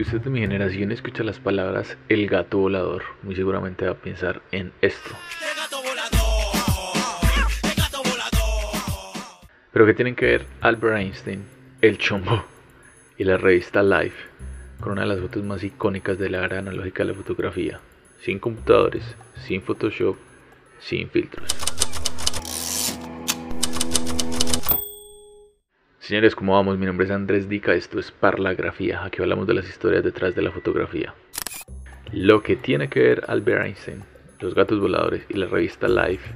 Si usted de mi generación escucha las palabras el gato volador, muy seguramente va a pensar en esto. Pero ¿qué tienen que ver Albert Einstein, el chombo y la revista Life con una de las fotos más icónicas de la era analógica de la fotografía? Sin computadores, sin Photoshop, sin filtros. Señores, ¿cómo vamos? Mi nombre es Andrés Dica, esto es Parlagrafía, aquí hablamos de las historias detrás de la fotografía. Lo que tiene que ver Albert Einstein, los gatos voladores y la revista Life,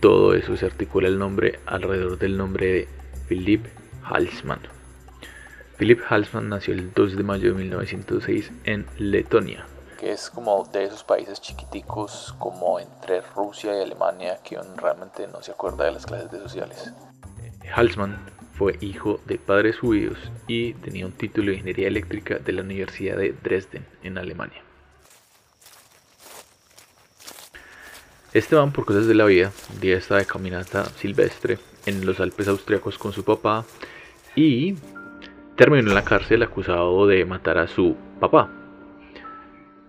todo eso se articula el nombre alrededor del nombre de Philip Halsman. Philip Halsman nació el 2 de mayo de 1906 en Letonia, que es como de esos países chiquiticos como entre Rusia y Alemania que realmente no se acuerda de las clases de sociales. Halsman fue hijo de padres judíos y tenía un título de ingeniería eléctrica de la Universidad de Dresden, en Alemania. Esteban, por cosas de la vida, un día estaba de caminata silvestre en los Alpes austriacos con su papá y terminó en la cárcel acusado de matar a su papá.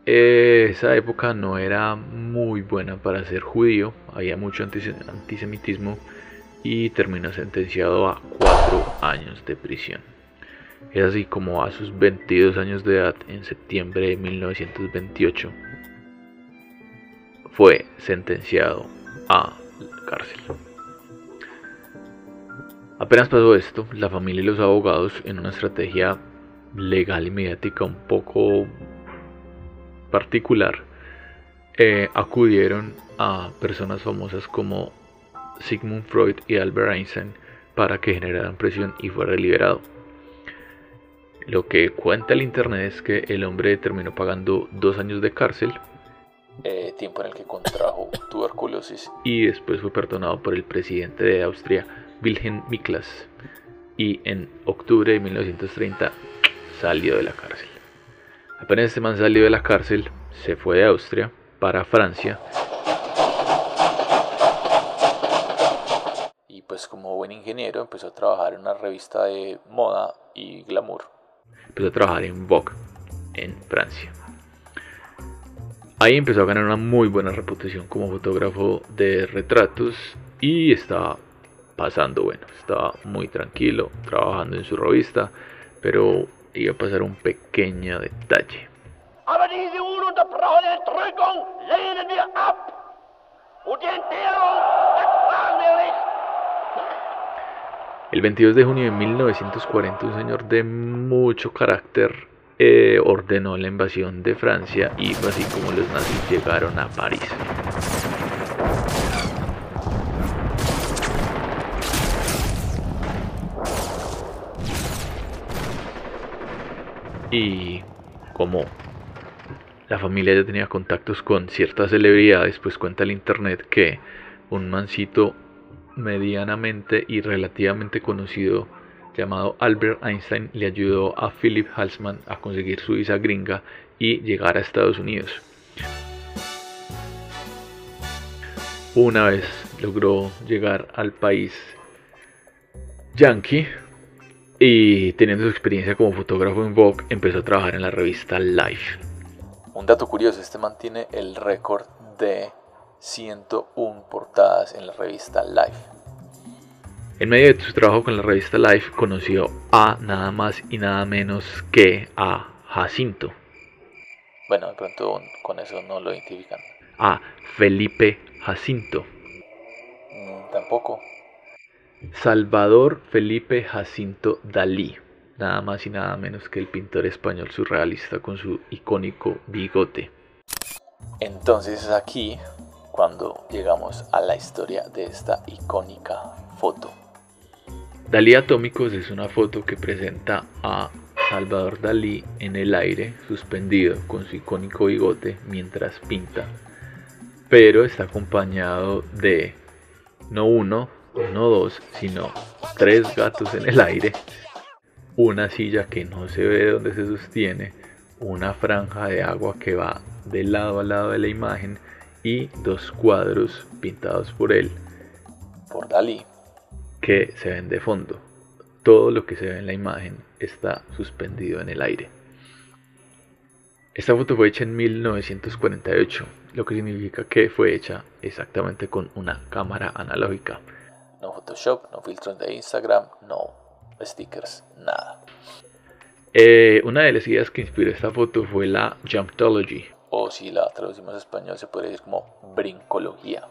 Esa época no era muy buena para ser judío, había mucho antisemitismo y terminó sentenciado a cuatro años de prisión. Es así como a sus 22 años de edad, en septiembre de 1928, fue sentenciado a cárcel. Apenas pasó esto, la familia y los abogados, en una estrategia legal y mediática un poco particular, eh, acudieron a personas famosas como Sigmund Freud y Albert Einstein para que generaran presión y fuera liberado. Lo que cuenta el internet es que el hombre terminó pagando dos años de cárcel, eh, tiempo en el que contrajo tuberculosis, y después fue perdonado por el presidente de Austria, Wilhelm Miklas, y en octubre de 1930 salió de la cárcel. Apenas este man salió de la cárcel, se fue de Austria para Francia pues como buen ingeniero empezó a trabajar en una revista de moda y glamour. Empezó a trabajar en Vogue, en Francia. Ahí empezó a ganar una muy buena reputación como fotógrafo de retratos y estaba pasando bueno, estaba muy tranquilo trabajando en su revista, pero iba a pasar un pequeño detalle. El 22 de junio de 1940, un señor de mucho carácter eh, ordenó la invasión de Francia y así como los nazis llegaron a París. Y como la familia ya tenía contactos con ciertas celebridades, pues cuenta el internet que un mancito medianamente y relativamente conocido llamado Albert Einstein le ayudó a Philip Halsman a conseguir su visa gringa y llegar a Estados Unidos. Una vez logró llegar al país yankee y teniendo su experiencia como fotógrafo en Vogue empezó a trabajar en la revista Life. Un dato curioso, este mantiene el récord de 101 portadas en la revista Life. En medio de su trabajo con la revista Life conoció a nada más y nada menos que a Jacinto. Bueno, de pronto con eso no lo identifican. A Felipe Jacinto. Mm, tampoco. Salvador Felipe Jacinto Dalí. Nada más y nada menos que el pintor español surrealista con su icónico bigote. Entonces aquí cuando llegamos a la historia de esta icónica foto. Dalí Atómicos es una foto que presenta a Salvador Dalí en el aire, suspendido con su icónico bigote mientras pinta, pero está acompañado de no uno, no dos, sino tres gatos en el aire, una silla que no se ve de dónde se sostiene, una franja de agua que va de lado a lado de la imagen y dos cuadros pintados por él, por Dalí, que se ven de fondo. Todo lo que se ve en la imagen está suspendido en el aire. Esta foto fue hecha en 1948, lo que significa que fue hecha exactamente con una cámara analógica. No Photoshop, no filtros de Instagram, no stickers, nada. Eh, una de las ideas que inspiró esta foto fue la Jumptology. O si la traducimos a español se podría decir como brincología.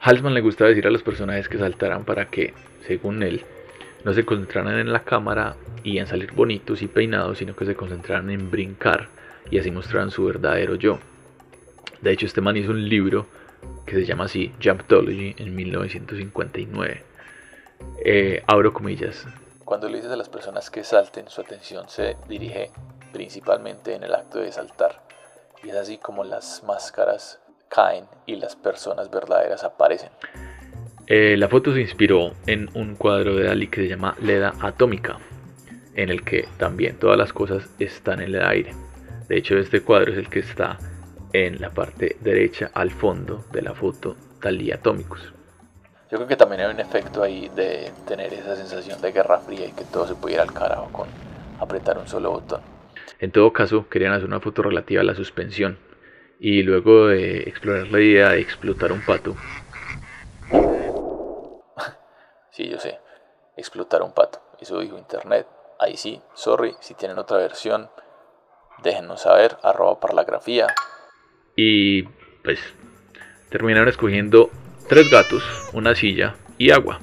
Halsman le gusta decir a los personajes que saltaran para que, según él, no se concentraran en la cámara y en salir bonitos y peinados, sino que se concentraran en brincar y así mostraran su verdadero yo. De hecho, este man hizo un libro que se llama así, Jumptology, en 1959. Eh, abro comillas. Cuando le dices a las personas que salten, su atención se dirige principalmente en el acto de saltar. Y es así como las máscaras caen y las personas verdaderas aparecen. Eh, la foto se inspiró en un cuadro de Dalí que se llama Leda Atómica, en el que también todas las cosas están en el aire. De hecho, este cuadro es el que está en la parte derecha al fondo de la foto Dalí Atómicos. Yo creo que también hay un efecto ahí de tener esa sensación de guerra fría y que todo se pudiera al carajo con apretar un solo botón. En todo caso, querían hacer una foto relativa a la suspensión y luego de explorar la idea de explotar un pato. sí, yo sé, explotar un pato. Eso dijo internet. Ahí sí, sorry, si tienen otra versión, déjenos saber, arroba parlagrafía. Y pues terminaron escogiendo tres gatos, una silla y agua.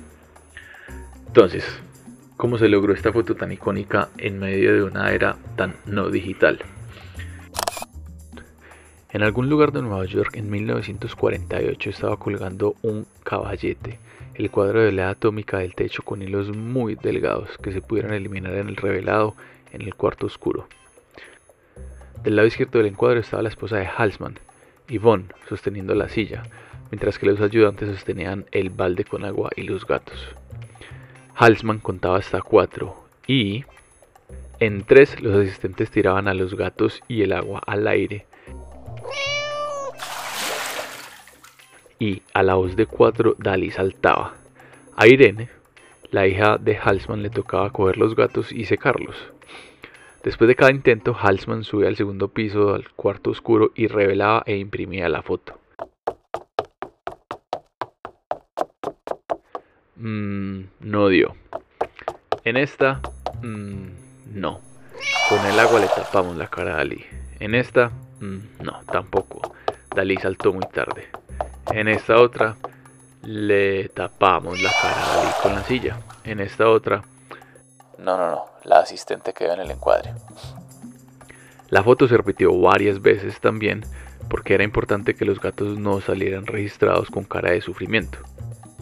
Entonces, ¿cómo se logró esta foto tan icónica en medio de una era tan no digital? En algún lugar de Nueva York en 1948 estaba colgando un caballete, el cuadro de la atómica del techo con hilos muy delgados que se pudieran eliminar en el revelado en el cuarto oscuro. Del lado izquierdo del encuadro estaba la esposa de Halsman, Yvonne, sosteniendo la silla, mientras que los ayudantes sostenían el balde con agua y los gatos. Halsman contaba hasta cuatro y en tres los asistentes tiraban a los gatos y el agua al aire y a la voz de cuatro Dalí saltaba. A Irene, la hija de Halsman, le tocaba coger los gatos y secarlos. Después de cada intento, Halsman subía al segundo piso al cuarto oscuro y revelaba e imprimía la foto. Mm, no dio. En esta, mm, no. Con el agua le tapamos la cara a Dalí. En esta, mm, no, tampoco. Dalí saltó muy tarde. En esta otra le tapamos la cara a con la silla. En esta otra... No, no, no. La asistente quedó en el encuadre. La foto se repitió varias veces también porque era importante que los gatos no salieran registrados con cara de sufrimiento.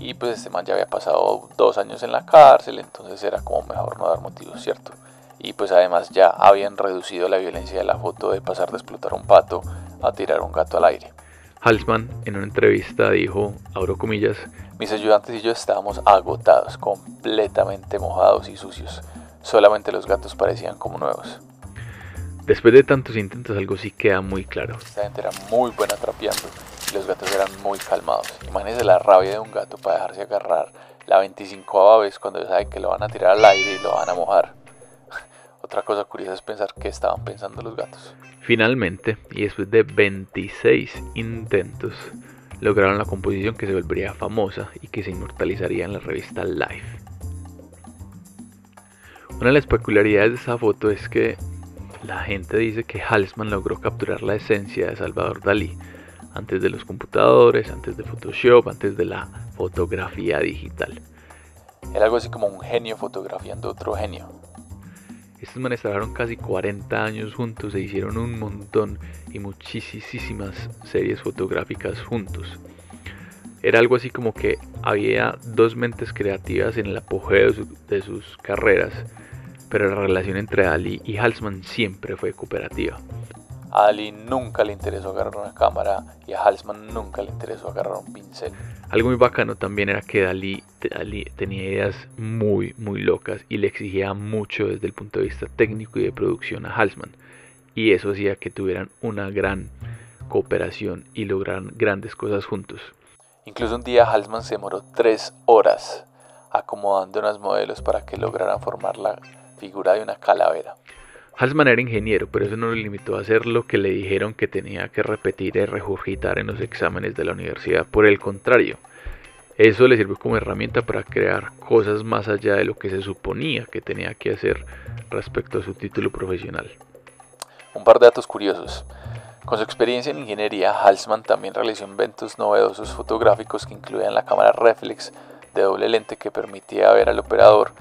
Y pues este man ya había pasado dos años en la cárcel, entonces era como mejor no dar motivos, ¿cierto? Y pues además ya habían reducido la violencia de la foto de pasar de explotar un pato a tirar un gato al aire. Halsman en una entrevista dijo, abro comillas, mis ayudantes y yo estábamos agotados, completamente mojados y sucios. Solamente los gatos parecían como nuevos. Después de tantos intentos algo sí queda muy claro. Esta gente era muy buena trapeando los gatos eran muy calmados. Imagínense la rabia de un gato para dejarse agarrar la 25 vez cuando saben que lo van a tirar al aire y lo van a mojar. Otra cosa curiosa es pensar qué estaban pensando los gatos. Finalmente, y después de 26 intentos, lograron la composición que se volvería famosa y que se inmortalizaría en la revista Life. Una de las peculiaridades de esta foto es que la gente dice que Halsman logró capturar la esencia de Salvador Dalí antes de los computadores, antes de Photoshop, antes de la fotografía digital. Era algo así como un genio fotografiando otro genio. Estos manes trabajaron casi 40 años juntos, se hicieron un montón y muchísimas series fotográficas juntos. Era algo así como que había dos mentes creativas en el apogeo de, sus carreras, pero la relación entre Ali y Halsman siempre fue cooperativa. A Ali nunca le interesó agarrar una cámara y a Halsman nunca le interesó agarrar un pincel. Algo muy bacano también era que Dalí, tenía ideas muy, muy locas y le exigía mucho desde el punto de vista técnico y de producción a Halsman. Y eso hacía que tuvieran una gran cooperación y lograran grandes cosas juntos. Incluso un día Halsman se demoró tres horas acomodando unos modelos para que lograran formar la figura de una calavera. Halsman era ingeniero, pero eso no lo limitó a hacer lo que le dijeron que tenía que repetir y regurgitar en los exámenes de la universidad. Por el contrario, eso le sirvió como herramienta para crear cosas más allá de lo que se suponía que tenía que hacer respecto a su título profesional. Un par de datos curiosos. Con su experiencia en ingeniería, Halsman también realizó inventos novedosos fotográficos que incluían la cámara reflex de doble lente que permitía ver al operador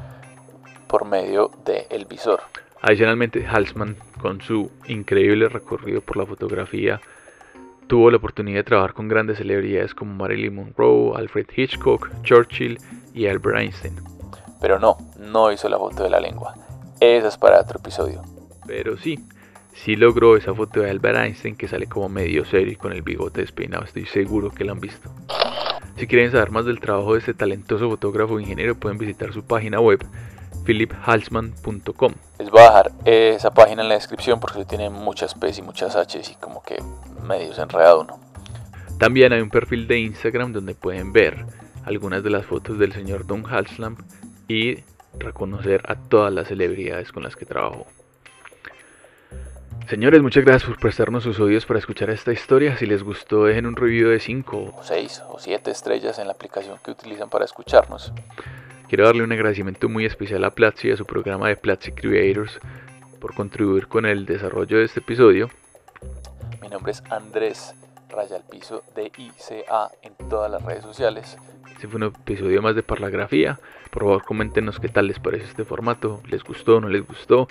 por medio del visor. Adicionalmente, Halsman, con su increíble recorrido por la fotografía, tuvo la oportunidad de trabajar con grandes celebridades como Marilyn Monroe, Alfred Hitchcock, Churchill y Albert Einstein. Pero no, no hizo la foto de la lengua. Esa es para otro episodio. Pero sí, sí logró esa foto de Albert Einstein que sale como medio serio y con el bigote despeinado. Estoy seguro que la han visto. Si quieren saber más del trabajo de este talentoso fotógrafo e ingeniero, pueden visitar su página web philiphalsman.com. Les voy a dejar esa página en la descripción porque tiene muchas P's y muchas H's y como que medio se enredado uno. También hay un perfil de Instagram donde pueden ver algunas de las fotos del señor Don Halslam y reconocer a todas las celebridades con las que trabajó. Señores, muchas gracias por prestarnos sus oídos para escuchar esta historia. Si les gustó, dejen un review de 5, 6 o 7 estrellas en la aplicación que utilizan para escucharnos. Quiero darle un agradecimiento muy especial a Platzi y a su programa de Platzi Creators por contribuir con el desarrollo de este episodio. Mi nombre es Andrés Rayalpiso de ICA en todas las redes sociales. Este fue un episodio más de Parlagrafía. Por favor, coméntenos qué tal les parece este formato. ¿Les gustó no les gustó?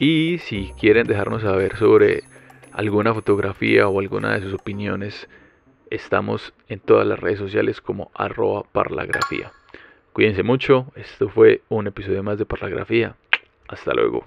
Y si quieren dejarnos saber sobre alguna fotografía o alguna de sus opiniones, estamos en todas las redes sociales como arroba parlagrafía. Cuídense mucho, esto fue un episodio más de Parlagrafía. Hasta luego.